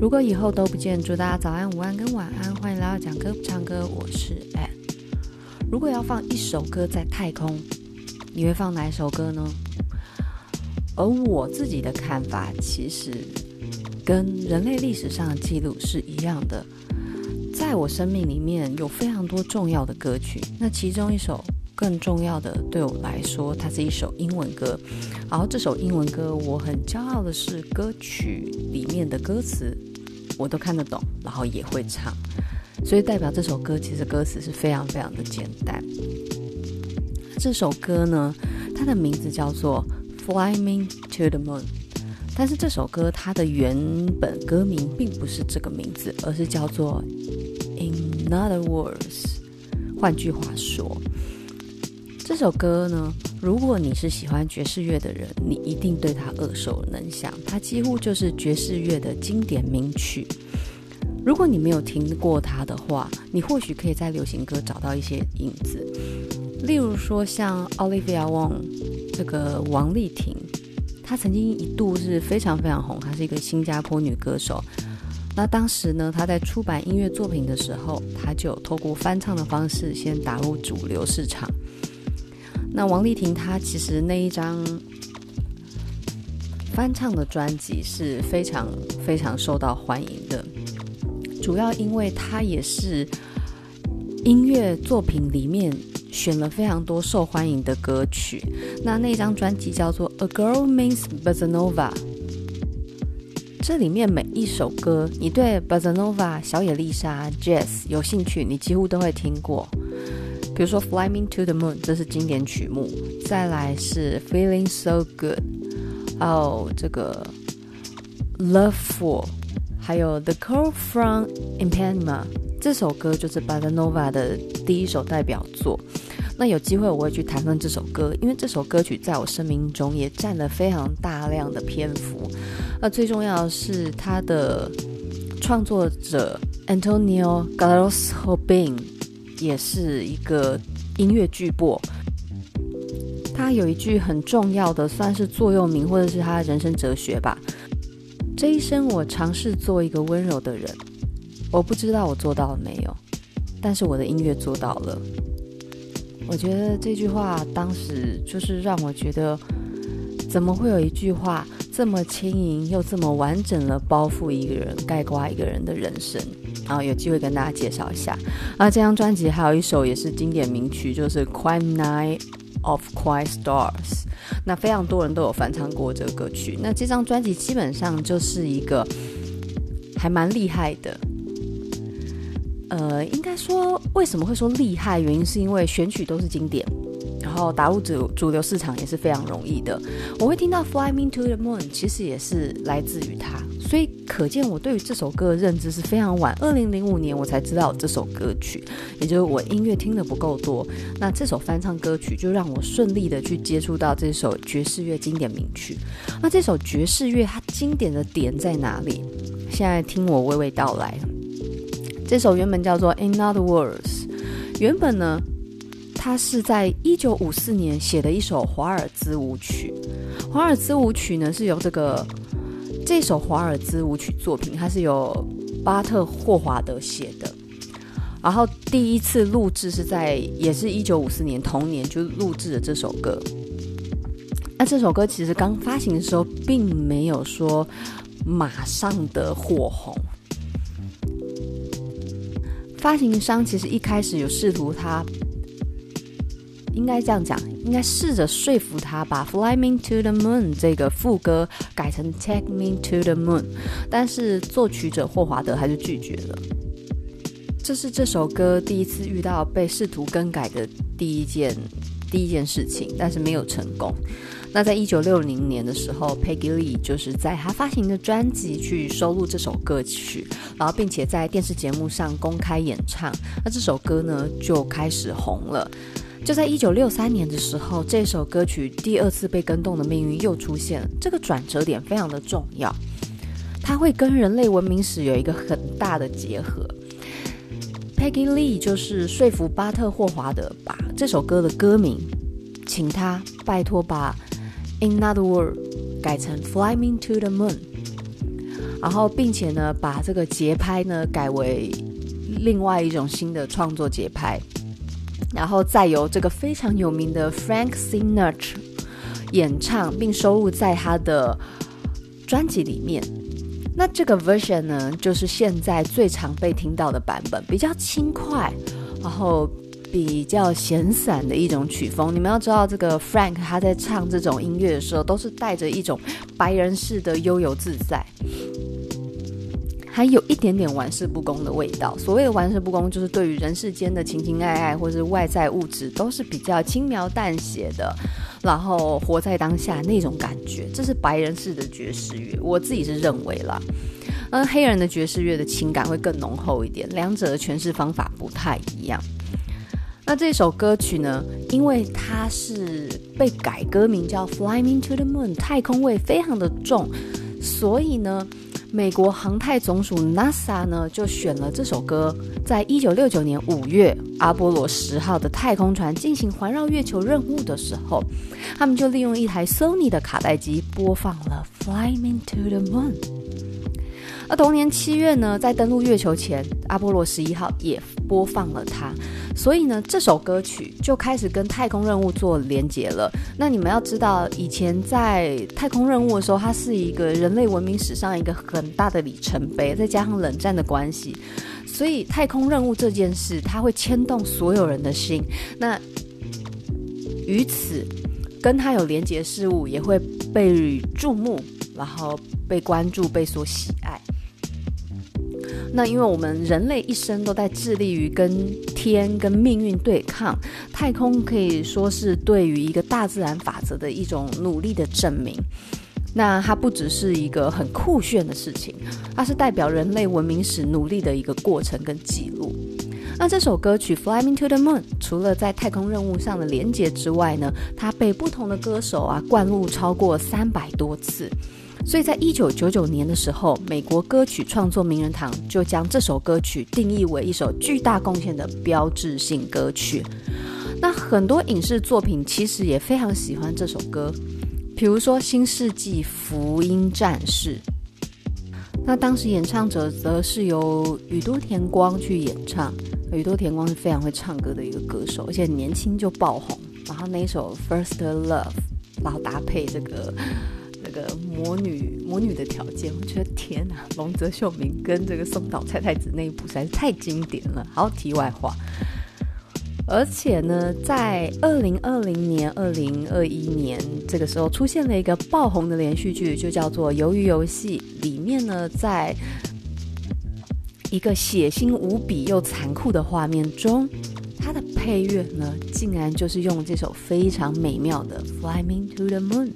如果以后都不见，祝大家早安、午安跟晚安。欢迎来到讲歌不唱歌，我是 An。如果要放一首歌在太空，你会放哪一首歌呢？而我自己的看法，其实跟人类历史上的记录是一样的。在我生命里面有非常多重要的歌曲，那其中一首更重要的，对我来说，它是一首英文歌。然后这首英文歌，我很骄傲的是歌曲里面的歌词。我都看得懂，然后也会唱，所以代表这首歌其实歌词是非常非常的简单。这首歌呢，它的名字叫做《Fly Me to the Moon》，但是这首歌它的原本歌名并不是这个名字，而是叫做《In Other Words》。换句话说，这首歌呢，如果你是喜欢爵士乐的人，你一定对它耳熟能详。它几乎就是爵士乐的经典名曲。如果你没有听过它的话，你或许可以在流行歌找到一些影子。例如说，像 Olivia Wong 这个王丽婷，她曾经一度是非常非常红，她是一个新加坡女歌手。那当时呢，她在出版音乐作品的时候，她就透过翻唱的方式先打入主流市场。那王丽婷她其实那一张翻唱的专辑是非常非常受到欢迎的，主要因为她也是音乐作品里面选了非常多受欢迎的歌曲。那那张专辑叫做《A Girl Meets Bossa Nova》，这里面每一首歌，你对 Bossa Nova、小野丽莎、Jazz 有兴趣，你几乎都会听过。比如说《Fly Me to the Moon》，这是经典曲目；再来是《Feeling So Good》，还有这个《Love For》，还有《The Call from Ipanema》这首歌就是 Bossa Nova 的第一首代表作。那有机会我会去谈论这首歌，因为这首歌曲在我生命中也占了非常大量的篇幅。那最重要的是，它的创作者 Antonio Carlos Jobim。也是一个音乐巨擘，他有一句很重要的，算是座右铭，或者是他人生哲学吧。这一生我尝试做一个温柔的人，我不知道我做到了没有，但是我的音乐做到了。我觉得这句话当时就是让我觉得，怎么会有一句话这么轻盈又这么完整的包覆一个人，概括一个人的人生？然后有机会跟大家介绍一下。啊，这张专辑还有一首也是经典名曲，就是《Quiet Night of Quiet Stars》。那非常多人都有翻唱过这个歌曲。那这张专辑基本上就是一个还蛮厉害的。呃，应该说为什么会说厉害？原因是因为选曲都是经典。然后打入主主流市场也是非常容易的。我会听到《Fly Me to the Moon》，其实也是来自于他，所以可见我对于这首歌的认知是非常晚。二零零五年我才知道这首歌曲，也就是我音乐听得不够多。那这首翻唱歌曲就让我顺利的去接触到这首爵士乐经典名曲。那这首爵士乐它经典的点在哪里？现在听我娓娓道来。这首原本叫做《In Other Words》，原本呢。他是在一九五四年写的一首华尔兹舞曲。华尔兹舞曲呢，是由这个这首华尔兹舞曲作品，它是由巴特霍华德写的。然后第一次录制是在也是一九五四年同年就录制了这首歌。那这首歌其实刚发行的时候，并没有说马上的火红。发行商其实一开始有试图他。应该这样讲，应该试着说服他把《Fly Me to the Moon》这个副歌改成《Take Me to the Moon》，但是作曲者霍华德还是拒绝了。这是这首歌第一次遇到被试图更改的第一件第一件事情，但是没有成功。那在一九六零年的时候，Peggy Lee 就是在他发行的专辑去收录这首歌曲，然后并且在电视节目上公开演唱，那这首歌呢就开始红了。就在一九六三年的时候，这首歌曲第二次被更动的命运又出现了。这个转折点非常的重要，它会跟人类文明史有一个很大的结合。Peggy Lee 就是说服巴特霍华德把这首歌的歌名，请他拜托把 In Other World" 改成 Fly Me to the Moon。然后并且呢，把这个节拍呢改为另外一种新的创作节拍，然后再由这个非常有名的 Frank Sinatra 演唱，并收录在他的专辑里面。那这个 version 呢，就是现在最常被听到的版本，比较轻快，然后比较闲散的一种曲风。你们要知道，这个 Frank 他在唱这种音乐的时候，都是带着一种白人式的悠游自在。还有一点点玩世不恭的味道。所谓的玩世不恭，就是对于人世间的情情爱爱或是外在物质，都是比较轻描淡写的，然后活在当下那种感觉。这是白人式的爵士乐，我自己是认为啦。而黑人的爵士乐的情感会更浓厚一点，两者的诠释方法不太一样。那这首歌曲呢，因为它是被改歌名叫《Fly Me to the Moon》，太空味非常的重，所以呢。美国航太总署 NASA 呢，就选了这首歌，在一九六九年五月，阿波罗十号的太空船进行环绕月球任务的时候，他们就利用一台 Sony 的卡带机播放了《Fly Me to the Moon》。而同年七月呢，在登陆月球前，阿波罗十一号也播放了它。所以呢，这首歌曲就开始跟太空任务做连结了。那你们要知道，以前在太空任务的时候，它是一个人类文明史上一个很大的里程碑，再加上冷战的关系，所以太空任务这件事，它会牵动所有人的心。那于此跟它有连结事物，也会被注目，然后被关注，被所喜爱。那因为我们人类一生都在致力于跟天跟命运对抗，太空可以说是对于一个大自然法则的一种努力的证明。那它不只是一个很酷炫的事情，它是代表人类文明史努力的一个过程跟记录。那这首歌曲《Fly Me to the Moon》除了在太空任务上的连结之外呢，它被不同的歌手啊灌录超过三百多次。所以在一九九九年的时候，美国歌曲创作名人堂就将这首歌曲定义为一首巨大贡献的标志性歌曲。那很多影视作品其实也非常喜欢这首歌，比如说《新世纪福音战士》。那当时演唱者则是由宇多田光去演唱。宇多田光是非常会唱歌的一个歌手，而且年轻就爆红。然后那一首《First Love》，然后搭配这个。这个魔女魔女的条件，我觉得天哪，龙泽秀明跟这个松岛菜菜子那一部实在是太经典了。好，题外话，而且呢，在二零二零年、二零二一年这个时候，出现了一个爆红的连续剧，就叫做《鱿鱼游戏》。里面呢，在一个血腥无比又残酷的画面中，它的配乐呢，竟然就是用这首非常美妙的《Fly Me to the Moon》。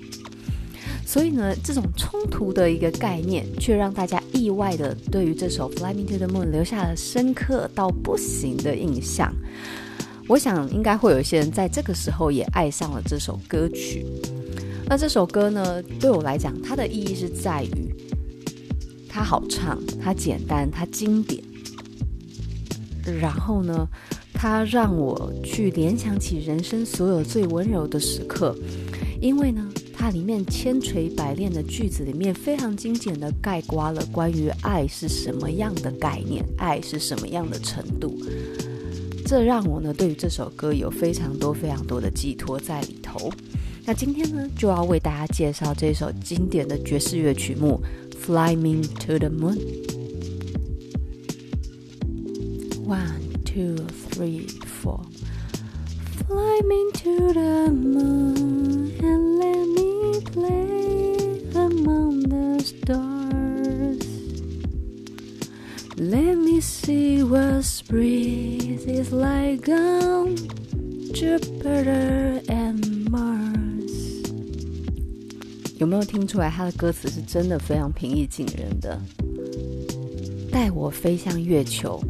所以呢，这种冲突的一个概念，却让大家意外的对于这首《Fly Me to the Moon》留下了深刻到不行的印象。我想应该会有一些人在这个时候也爱上了这首歌曲。那这首歌呢，对我来讲，它的意义是在于它好唱，它简单，它经典。然后呢，它让我去联想起人生所有最温柔的时刻，因为呢。它里面千锤百炼的句子里面，非常精简的概括了关于爱是什么样的概念，爱是什么样的程度。这让我呢，对于这首歌有非常多非常多的寄托在里头。那今天呢，就要为大家介绍这首经典的爵士乐曲目《Fly Me to the Moon》。One, two, three, four. Fly me to the moon and let me Play among the stars. Let me see what spring is like on Jupiter and Mars. 有没有听出来，他的歌词是真的非常平易近人的？带我飞向月球，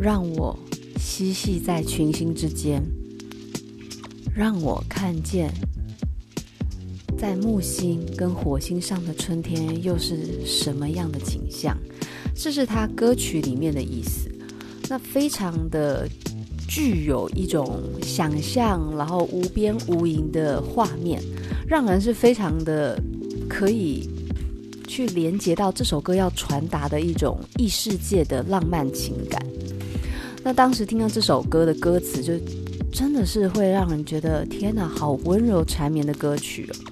让我嬉戏在群星之间，让我看见。在木星跟火星上的春天又是什么样的景象？这是他歌曲里面的意思。那非常的具有一种想象，然后无边无垠的画面，让人是非常的可以去连接到这首歌要传达的一种异世界的浪漫情感。那当时听到这首歌的歌词，就真的是会让人觉得天哪，好温柔缠绵的歌曲哦。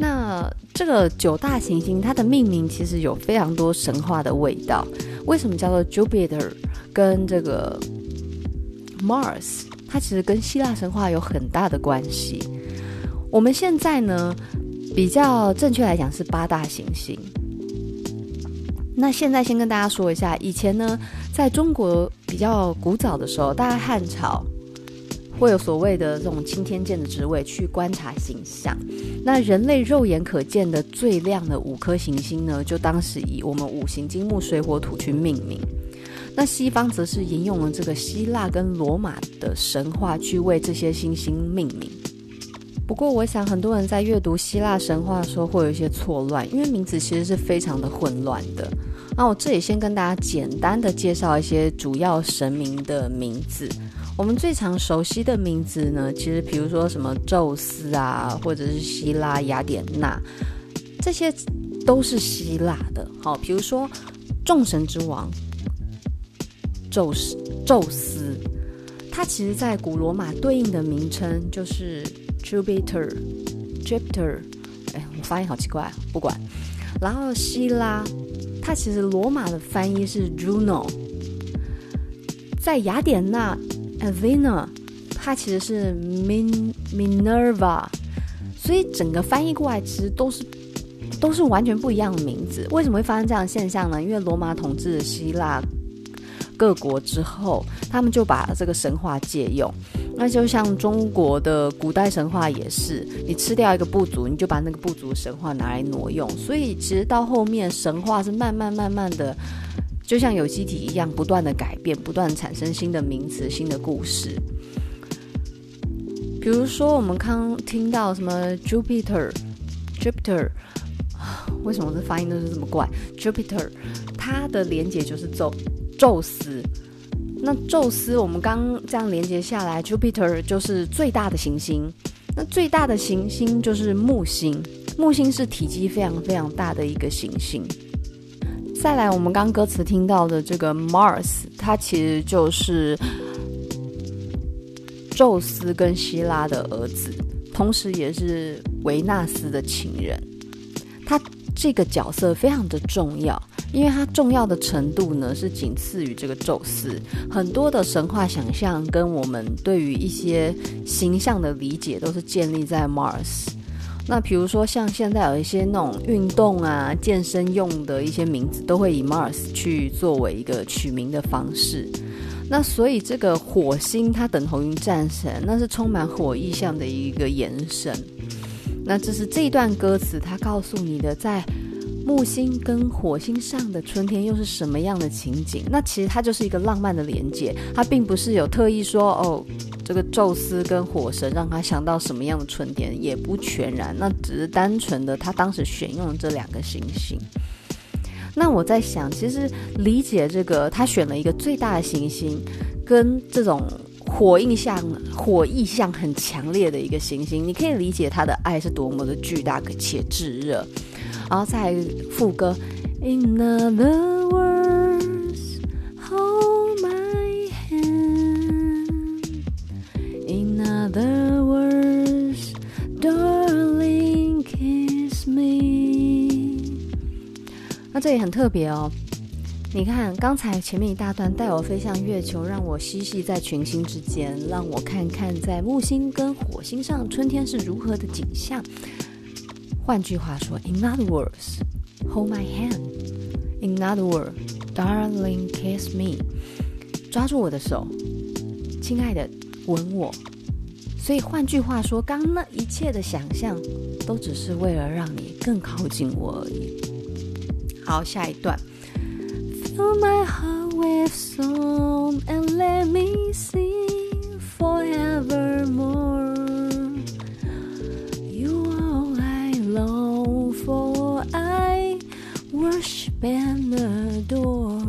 那这个九大行星，它的命名其实有非常多神话的味道。为什么叫做 Jupiter 跟这个 Mars？它其实跟希腊神话有很大的关系。我们现在呢，比较正确来讲是八大行星。那现在先跟大家说一下，以前呢，在中国比较古早的时候，大概汉朝会有所谓的这种钦天监的职位去观察星象。那人类肉眼可见的最亮的五颗行星呢，就当时以我们五行金木水火土去命名。那西方则是沿用了这个希腊跟罗马的神话去为这些星星命名。不过，我想很多人在阅读希腊神话的时候会有一些错乱，因为名字其实是非常的混乱的。那我这里先跟大家简单的介绍一些主要神明的名字。我们最常熟悉的名字呢，其实比如说什么宙斯啊，或者是希腊、雅典娜，这些都是希腊的。好，比如说众神之王。宙斯，宙斯，他其实在古罗马对应的名称就是 Jupiter，Jupiter，哎，我发音好奇怪，不管。然后希腊，它其实罗马的翻译是 Juno，在雅典娜 Athena，它其实是 Min Minerva，所以整个翻译过来其实都是都是完全不一样的名字。为什么会发生这样的现象呢？因为罗马统治希腊。各国之后，他们就把这个神话借用。那就像中国的古代神话也是，你吃掉一个部族，你就把那个部族神话拿来挪用。所以其实到后面，神话是慢慢慢慢的，就像有机体一样，不断的改变，不断产生新的名词、新的故事。比如说，我们刚听到什么 Jupiter，Jupiter，为什么这发音都是这么怪？Jupiter，它的连结就是宙。宙斯，那宙斯，我们刚这样连接下来，Jupiter 就是最大的行星。那最大的行星就是木星，木星是体积非常非常大的一个行星。再来，我们刚歌词听到的这个 Mars，它其实就是宙斯跟希拉的儿子，同时也是维纳斯的情人。他这个角色非常的重要。因为它重要的程度呢，是仅次于这个宙斯。很多的神话想象跟我们对于一些形象的理解，都是建立在 Mars。那比如说像现在有一些那种运动啊、健身用的一些名字，都会以 Mars 去作为一个取名的方式。那所以这个火星它等同于战神，那是充满火意象的一个延伸。那这是这一段歌词，它告诉你的在。木星跟火星上的春天又是什么样的情景？那其实它就是一个浪漫的连接，它并不是有特意说哦，这个宙斯跟火神让他想到什么样的春天，也不全然，那只是单纯的他当时选用这两个行星。那我在想，其实理解这个他选了一个最大的行星，跟这种火印象、火意象很强烈的一个行星，你可以理解他的爱是多么的巨大且炙热。然后再副歌，In other words, Other words, darling, kiss me. 那这也很特别哦。你看，刚才前面一大段带我飞向月球，让我嬉戏在群星之间，让我看看在木星跟火星上春天是如何的景象。换句话说，In other words, hold my hand. In other words, darling, kiss me. 抓住我的手，亲爱的，吻我。所以换句话说，刚刚那一切的想象，都只是为了让你更靠近我而已。好，下一段。Fill my heart with song and let me sing forevermore. Bend the door。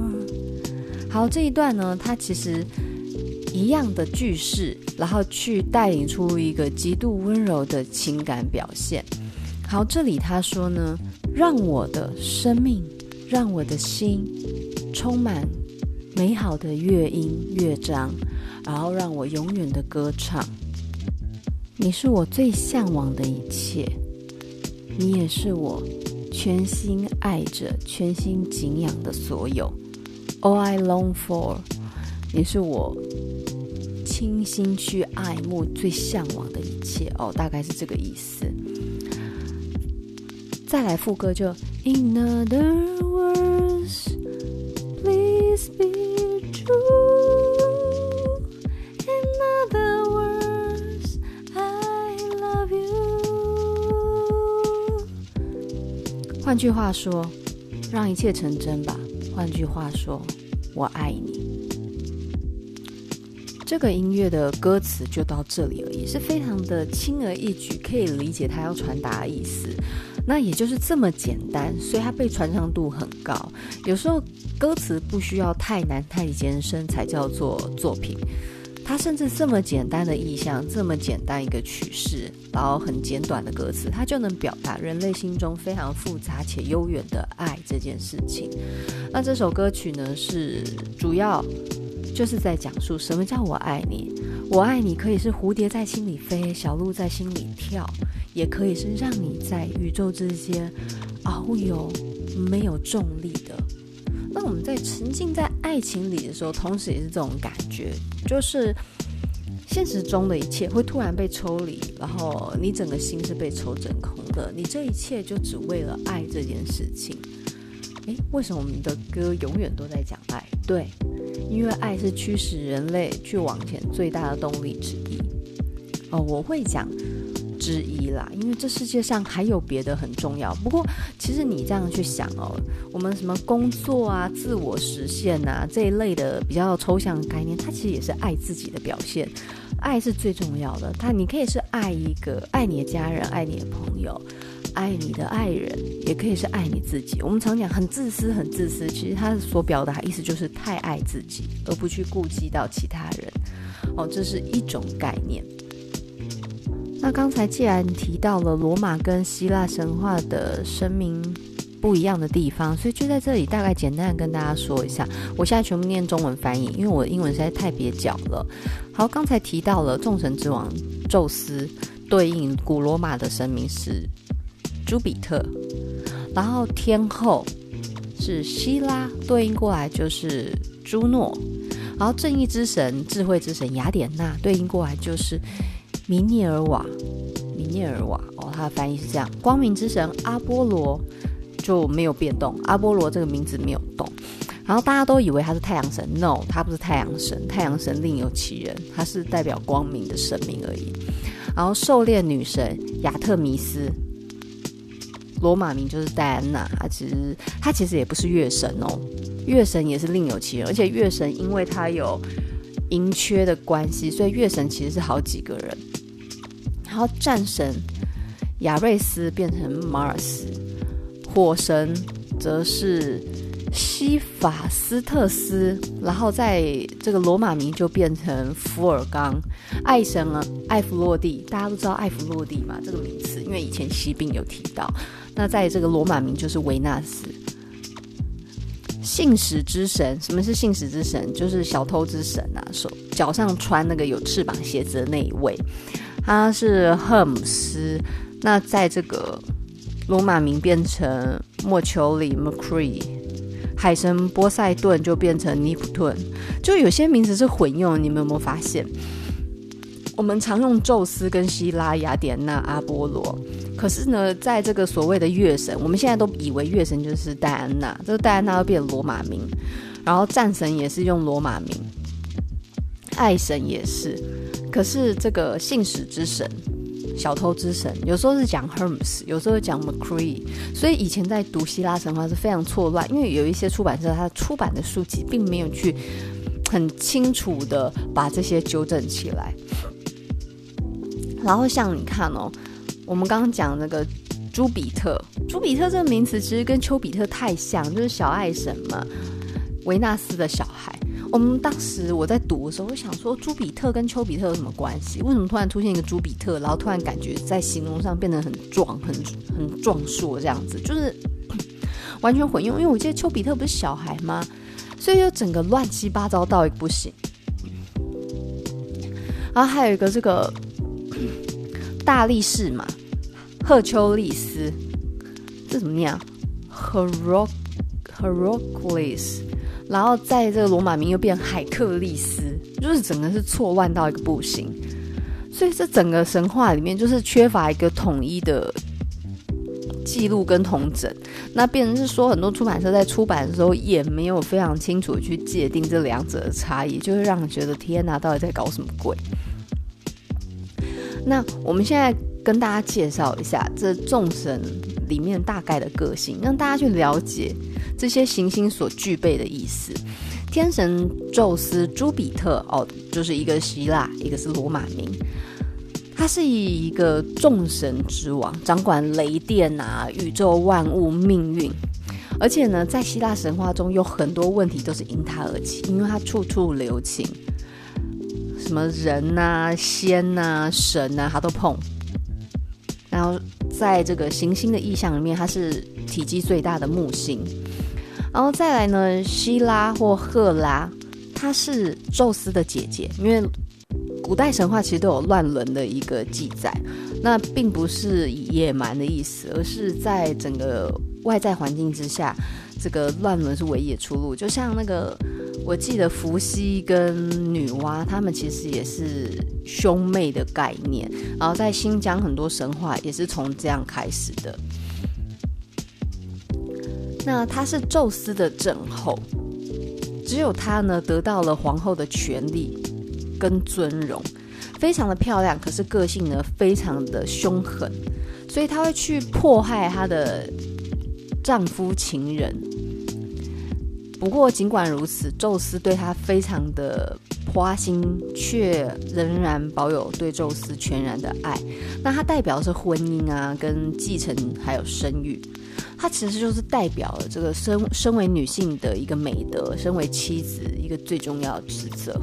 好，这一段呢，它其实一样的句式，然后去带领出一个极度温柔的情感表现。好，这里他说呢让我的生命，让我的心充满美好的乐音乐章，然后让我永远的歌唱。你是我最向往的一切，你也是我全心爱着、全心敬仰的所有。All I long for，你是我倾心去爱慕、最向往的一切。哦，大概是这个意思。再来副歌就 In other words, please be true. In other words, I love you. 换句话说，让一切成真吧。换句话说，我爱你。这个音乐的歌词就到这里而已，是非常的轻而易举，可以理解他要传达的意思。那也就是这么简单，所以它被传唱度很高。有时候歌词不需要太难太艰深才叫做作品，它甚至这么简单的意象，这么简单一个曲式，然后很简短的歌词，它就能表达人类心中非常复杂且悠远的爱这件事情。那这首歌曲呢，是主要就是在讲述什么叫我爱你。我爱你可以是蝴蝶在心里飞，小鹿在心里跳。也可以是让你在宇宙之间遨游，没有重力的。那我们在沉浸在爱情里的时候，同时也是这种感觉，就是现实中的一切会突然被抽离，然后你整个心是被抽真空的。你这一切就只为了爱这件事情。诶，为什么我们的歌永远都在讲爱？对，因为爱是驱使人类去往前最大的动力之一。哦，我会讲。之一啦，因为这世界上还有别的很重要。不过，其实你这样去想哦，我们什么工作啊、自我实现啊这一类的比较抽象的概念，它其实也是爱自己的表现。爱是最重要的，它你可以是爱一个爱你的家人、爱你的朋友、爱你的爱人，也可以是爱你自己。我们常讲很自私、很自私，其实它所表达意思就是太爱自己，而不去顾及到其他人。哦，这是一种概念。那刚才既然提到了罗马跟希腊神话的生命不一样的地方，所以就在这里大概简单跟大家说一下。我现在全部念中文翻译，因为我的英文实在太蹩脚了。好，刚才提到了众神之王宙斯，对应古罗马的神明是朱比特，然后天后是希拉，对应过来就是朱诺，然后正义之神、智慧之神雅典娜，对应过来就是。米涅尔瓦，米涅尔瓦哦，它的翻译是这样。光明之神阿波罗就没有变动，阿波罗这个名字没有动。然后大家都以为他是太阳神，no，他不是太阳神，太阳神另有其人，他是代表光明的神明而已。然后狩猎女神亚特弥斯，罗马名就是戴安娜，她其实她其实也不是月神哦，月神也是另有其人，而且月神因为他有盈缺的关系，所以月神其实是好几个人。然后战神亚瑞斯变成马尔斯，火神则是西法斯特斯，然后在这个罗马名就变成福尔冈，爱神啊，艾弗洛蒂，大家都知道艾弗洛蒂嘛，这个名词，因为以前西病有提到。那在这个罗马名就是维纳斯，信使之神，什么是信使之神？就是小偷之神啊，手脚上穿那个有翅膀鞋子的那一位。他是赫姆斯，那在这个罗马名变成莫丘里 （Mercury），海神波塞顿就变成尼普顿，就有些名字是混用，你们有没有发现？我们常用宙斯跟希拉、雅典娜、阿波罗，可是呢，在这个所谓的月神，我们现在都以为月神就是戴安娜，这个戴安娜又变罗马名，然后战神也是用罗马名，爱神也是。可是这个信使之神、小偷之神，有时候是讲 Hermes，有时候讲 Mercury，所以以前在读希腊神话是非常错乱，因为有一些出版社它出版的书籍并没有去很清楚的把这些纠正起来。然后像你看哦，我们刚刚讲那个朱比特，朱比特这个名词其实跟丘比特太像，就是小爱神嘛，维纳斯的小孩。我们当时我在读的时候，我想说朱比特跟丘比特有什么关系？为什么突然出现一个朱比特，然后突然感觉在形容上变得很壮、很很壮硕这样子，就是 完全混用。因为我记得丘比特不是小孩吗？所以就整个乱七八糟到一个不行。然后还有一个这个 大力士嘛，赫丘利斯，这怎么念啊？Hero Heracles。然后在这个罗马名又变海克利斯，就是整个是错乱到一个不行，所以这整个神话里面就是缺乏一个统一的记录跟统整，那变成是说很多出版社在出版的时候也没有非常清楚的去界定这两者的差异，就会让人觉得天哪，到底在搞什么鬼？那我们现在跟大家介绍一下这众神里面大概的个性，让大家去了解。这些行星所具备的意思，天神宙斯、朱比特哦，就是一个希腊，一个是罗马名。他是以一个众神之王，掌管雷电啊、宇宙万物命运。而且呢，在希腊神话中有很多问题都是因他而起，因为他处处留情，什么人呐、仙呐、神呐，他都碰。然后在这个行星的意象里面，它是体积最大的木星。然后再来呢，希拉或赫拉，她是宙斯的姐姐。因为古代神话其实都有乱伦的一个记载，那并不是野蛮的意思，而是在整个外在环境之下，这个乱伦是唯一的出路。就像那个，我记得伏羲跟女娲，他们其实也是兄妹的概念。然后在新疆很多神话也是从这样开始的。那她是宙斯的正后，只有她呢得到了皇后的权力跟尊荣，非常的漂亮，可是个性呢非常的凶狠，所以她会去迫害她的丈夫情人。不过尽管如此，宙斯对他非常的花心，却仍然保有对宙斯全然的爱。那它代表的是婚姻啊，跟继承还有生育。它其实就是代表了这个身身为女性的一个美德，身为妻子一个最重要的职责，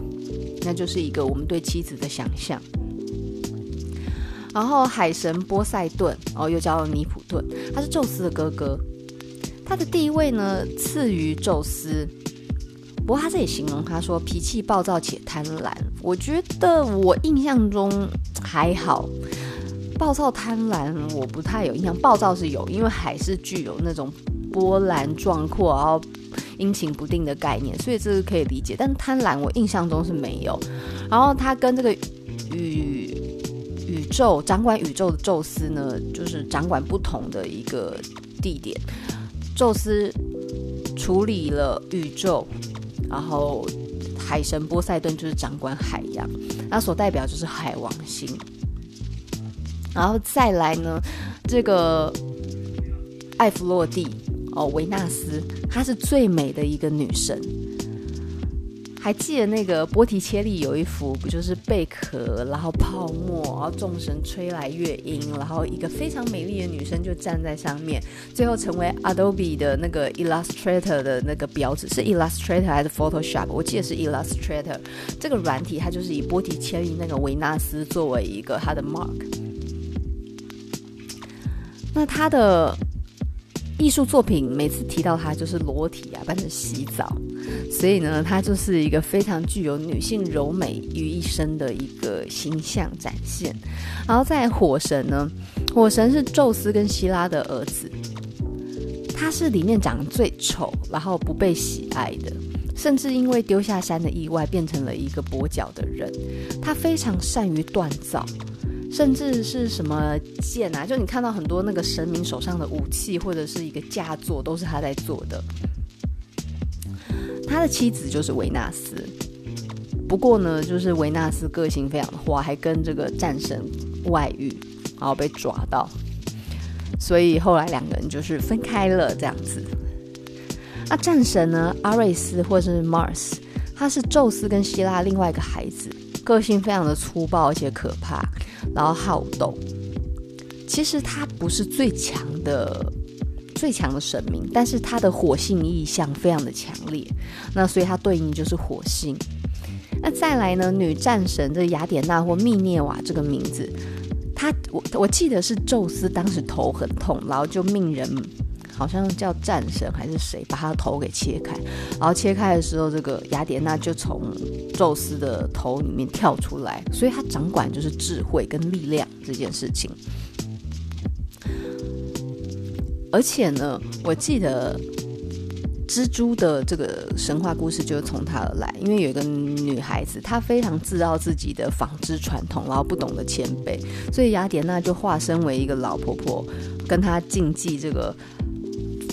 那就是一个我们对妻子的想象。然后海神波塞顿，哦，又叫尼普顿，他是宙斯的哥哥，他的地位呢次于宙斯。不过他这里形容他说脾气暴躁且贪婪，我觉得我印象中还好。暴躁贪婪，我不太有印象。暴躁是有，因为海是具有那种波澜壮阔，然后阴晴不定的概念，所以这是可以理解。但贪婪，我印象中是没有。然后他跟这个宇宇宙掌管宇宙的宙斯呢，就是掌管不同的一个地点。宙斯处理了宇宙，然后海神波塞顿就是掌管海洋，那所代表就是海王星。然后再来呢，这个艾弗洛蒂哦，维纳斯，她是最美的一个女神。还记得那个波提切利有一幅，不就是贝壳，然后泡沫，然后众神吹来乐音，然后一个非常美丽的女生就站在上面，最后成为 Adobe 的那个 Illustrator 的那个标志，是 Illustrator 还是 Photoshop？我记得是 Illustrator。这个软体它就是以波提切利那个维纳斯作为一个它的 mark。那它的艺术作品每次提到他就是裸体啊，扮成洗澡，所以呢，他就是一个非常具有女性柔美于一身的一个形象展现。然后在火神呢，火神是宙斯跟希拉的儿子，他是里面长得最丑，然后不被喜爱的，甚至因为丢下山的意外变成了一个跛脚的人。他非常善于锻造。甚至是什么剑啊，就你看到很多那个神明手上的武器或者是一个佳作，都是他在做的。他的妻子就是维纳斯，不过呢，就是维纳斯个性非常的花，还跟这个战神外遇，然后被抓到，所以后来两个人就是分开了这样子。那战神呢，阿瑞斯或者是 Mars，他是宙斯跟希腊另外一个孩子，个性非常的粗暴而且可怕。然后好斗，其实他不是最强的最强的神明，但是他的火性意象非常的强烈，那所以它对应就是火星。那再来呢，女战神的雅典娜或密涅瓦这个名字，他我我记得是宙斯当时头很痛，然后就命人。好像叫战神还是谁把他的头给切开，然后切开的时候，这个雅典娜就从宙斯的头里面跳出来，所以他掌管就是智慧跟力量这件事情。而且呢，我记得蜘蛛的这个神话故事就是从他而来，因为有一个女孩子，她非常自傲自己的纺织传统，然后不懂得谦卑，所以雅典娜就化身为一个老婆婆，跟她竞技这个。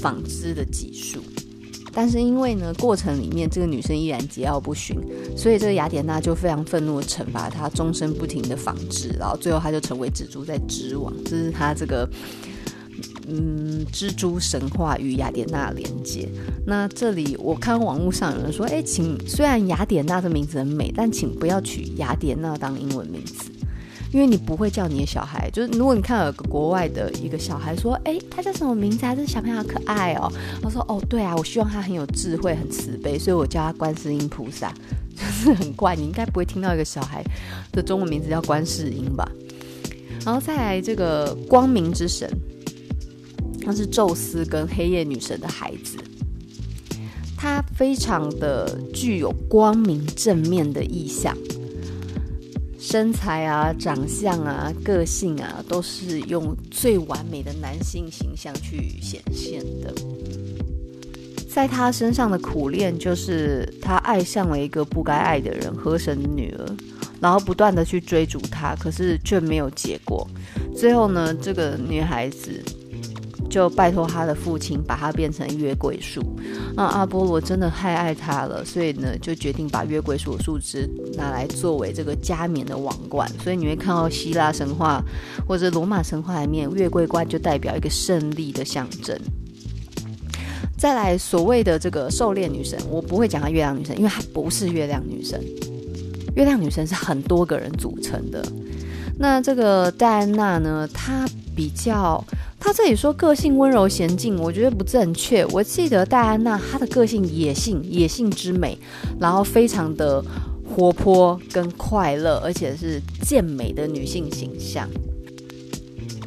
纺织的技术，但是因为呢，过程里面这个女生依然桀骜不驯，所以这个雅典娜就非常愤怒的惩罚她，终身不停的纺织，然后最后她就成为蜘蛛在织网。这是她这个嗯，蜘蛛神话与雅典娜连接。那这里我看网络上有人说，哎，请虽然雅典娜的名字很美，但请不要取雅典娜当英文名字。因为你不会叫你的小孩，就是如果你看有个国外的一个小孩说，哎，他叫什么名字啊？这小朋友好可爱哦。他说，哦，对啊，我希望他很有智慧，很慈悲，所以我叫他观世音菩萨，就是很怪。你应该不会听到一个小孩的中文名字叫观世音吧？然后再来这个光明之神，他是宙斯跟黑夜女神的孩子，他非常的具有光明正面的意象。身材啊，长相啊，个性啊，都是用最完美的男性形象去显现的。在他身上的苦练，就是他爱上了一个不该爱的人——河神的女儿，然后不断的去追逐他，可是却没有结果。最后呢，这个女孩子。就拜托他的父亲把他变成月桂树，那阿波罗真的太爱他了，所以呢就决定把月桂树的树枝拿来作为这个加冕的王冠。所以你会看到希腊神话或者罗马神话里面，月桂冠就代表一个胜利的象征。再来所谓的这个狩猎女神，我不会讲她月亮女神，因为她不是月亮女神。月亮女神是很多个人组成的。那这个戴安娜呢，她比较。他这里说个性温柔娴静，我觉得不正确。我记得戴安娜她的个性野性，野性之美，然后非常的活泼跟快乐，而且是健美的女性形象。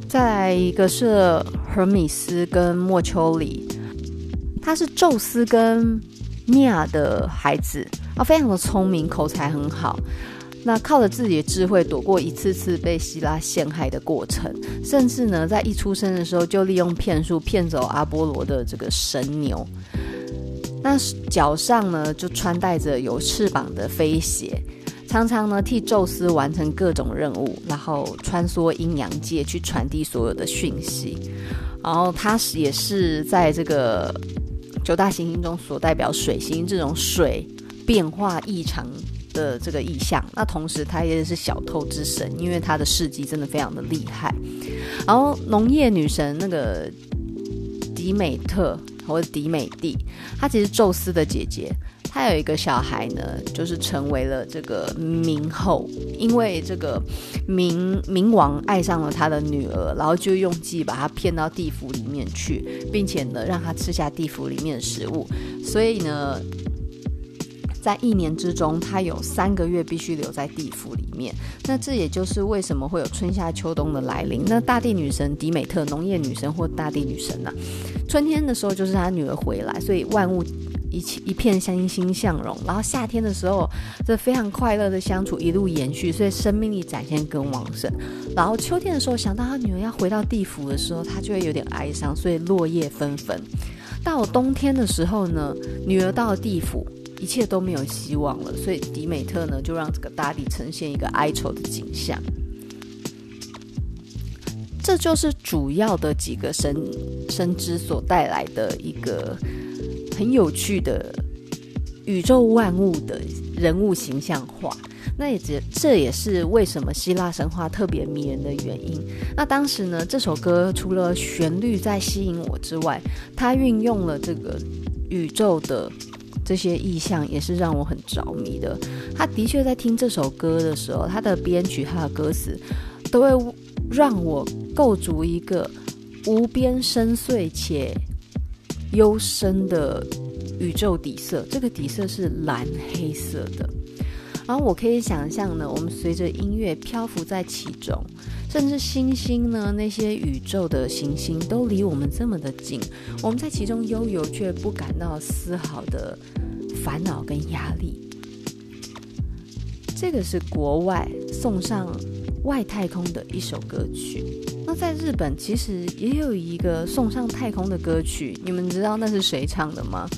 再来一个是荷米斯跟莫丘里，他是宙斯跟尼亚的孩子啊，非常的聪明，口才很好。那靠着自己的智慧躲过一次次被希拉陷害的过程，甚至呢，在一出生的时候就利用骗术骗走阿波罗的这个神牛。那脚上呢就穿戴着有翅膀的飞鞋，常常呢替宙斯完成各种任务，然后穿梭阴阳界去传递所有的讯息。然后他也是在这个九大行星中所代表水星这种水变化异常的这个意象，那同时他也是小偷之神，因为他的事迹真的非常的厉害。然后农业女神那个迪美特或者迪美蒂，她其实宙斯的姐姐，她有一个小孩呢，就是成为了这个冥后，因为这个冥冥王爱上了他的女儿，然后就用计把她骗到地府里面去，并且呢让她吃下地府里面的食物，所以呢。在一年之中，他有三个月必须留在地府里面。那这也就是为什么会有春夏秋冬的来临。那大地女神迪美特，农业女神或大地女神呐、啊，春天的时候就是她女儿回来，所以万物一起一片欣欣向荣。然后夏天的时候，这非常快乐的相处一路延续，所以生命力展现更旺盛。然后秋天的时候，想到她女儿要回到地府的时候，她就会有点哀伤，所以落叶纷纷。到冬天的时候呢，女儿到了地府。一切都没有希望了，所以迪美特呢就让这个大地呈现一个哀愁的景象。这就是主要的几个神神之所带来的一个很有趣的宇宙万物的人物形象化。那也这这也是为什么希腊神话特别迷人的原因。那当时呢，这首歌除了旋律在吸引我之外，它运用了这个宇宙的。这些意象也是让我很着迷的。他的确在听这首歌的时候，他的编曲、他的歌词，都会让我构筑一个无边深邃且幽深的宇宙底色，这个底色是蓝黑色的。然后我可以想象呢，我们随着音乐漂浮在其中，甚至星星呢，那些宇宙的行星都离我们这么的近，我们在其中悠游，却不感到丝毫的烦恼跟压力。这个是国外送上外太空的一首歌曲。那在日本其实也有一个送上太空的歌曲，你们知道那是谁唱的吗？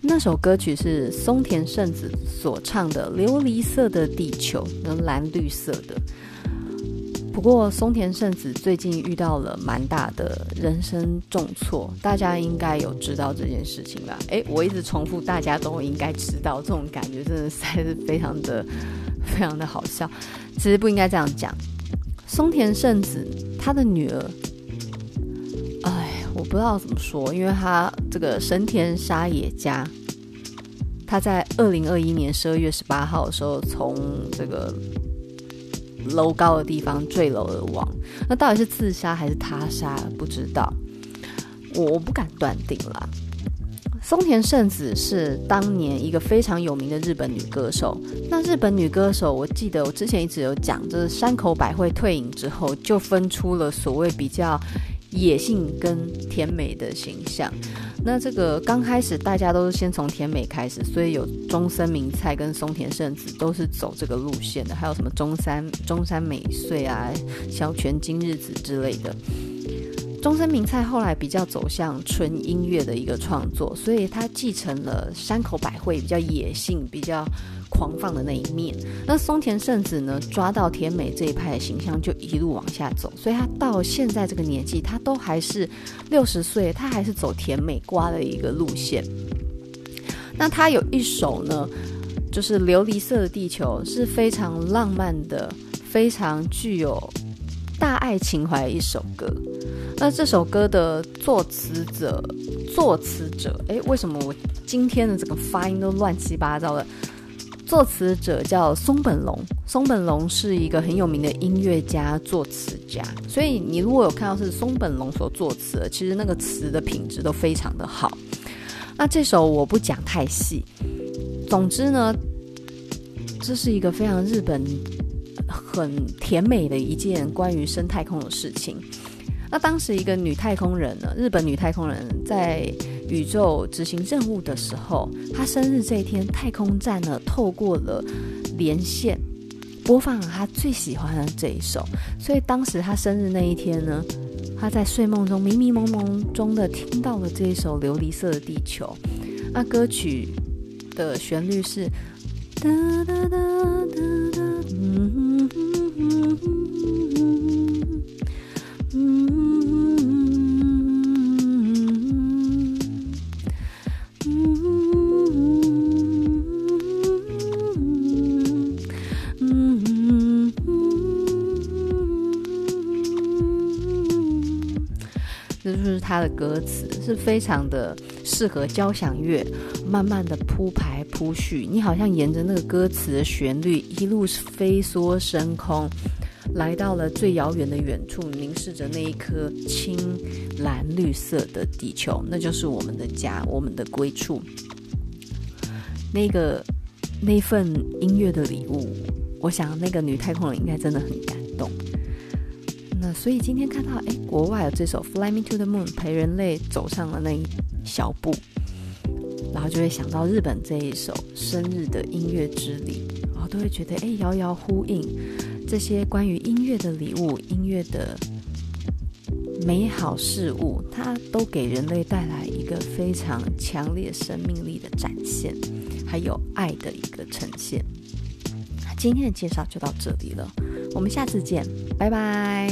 那首歌曲是松田圣子所唱的《琉璃色的地球》，那蓝绿色的。不过松田圣子最近遇到了蛮大的人生重挫，大家应该有知道这件事情吧？诶，我一直重复，大家都应该知道，这种感觉真的是非常的、非常的好笑。其实不应该这样讲，松田圣子她的女儿。哎我不知道怎么说，因为他这个神田沙也加，他在二零二一年十二月十八号的时候，从这个楼高的地方坠楼而亡。那到底是自杀还是他杀？不知道，我我不敢断定啦。松田圣子是当年一个非常有名的日本女歌手。那日本女歌手，我记得我之前一直有讲，就是山口百惠退隐之后，就分出了所谓比较。野性跟甜美的形象，那这个刚开始大家都是先从甜美开始，所以有中森明菜跟松田圣子都是走这个路线的，还有什么中山中山美穗啊、小泉今日子之类的。中森明菜后来比较走向纯音乐的一个创作，所以他继承了山口百惠比较野性、比较。狂放的那一面，那松田圣子呢，抓到甜美这一派的形象，就一路往下走，所以他到现在这个年纪，他都还是六十岁，他还是走甜美瓜的一个路线。那他有一首呢，就是《琉璃色的地球》，是非常浪漫的，非常具有大爱情怀一首歌。那这首歌的作词者，作词者，诶，为什么我今天的这个发音都乱七八糟的？作词者叫松本龙，松本龙是一个很有名的音乐家、作词家，所以你如果有看到是松本龙所作词，其实那个词的品质都非常的好。那这首我不讲太细，总之呢，这是一个非常日本很甜美的一件关于深太空的事情。那当时一个女太空人呢，日本女太空人在。宇宙执行任务的时候，她生日这一天，太空站呢透过了连线播放了她最喜欢的这一首，所以当时她生日那一天呢，她在睡梦中迷迷蒙蒙中的听到了这一首《琉璃色的地球》，那歌曲的旋律是哒哒哒哒哒，嗯嗯嗯嗯嗯。他的歌词是非常的适合交响乐，慢慢的铺排铺叙，你好像沿着那个歌词的旋律一路飞梭升空，来到了最遥远的远处，凝视着那一颗青蓝绿色的地球，那就是我们的家，我们的归处。那个那份音乐的礼物，我想那个女太空人应该真的很感动。那所以今天看到，哎，国外有这首《Fly Me to the Moon》，陪人类走上了那一小步，然后就会想到日本这一首生日的音乐之礼，然后都会觉得，哎，遥遥呼应这些关于音乐的礼物、音乐的美好事物，它都给人类带来一个非常强烈生命力的展现，还有爱的一个呈现。今天的介绍就到这里了，我们下次见，拜拜。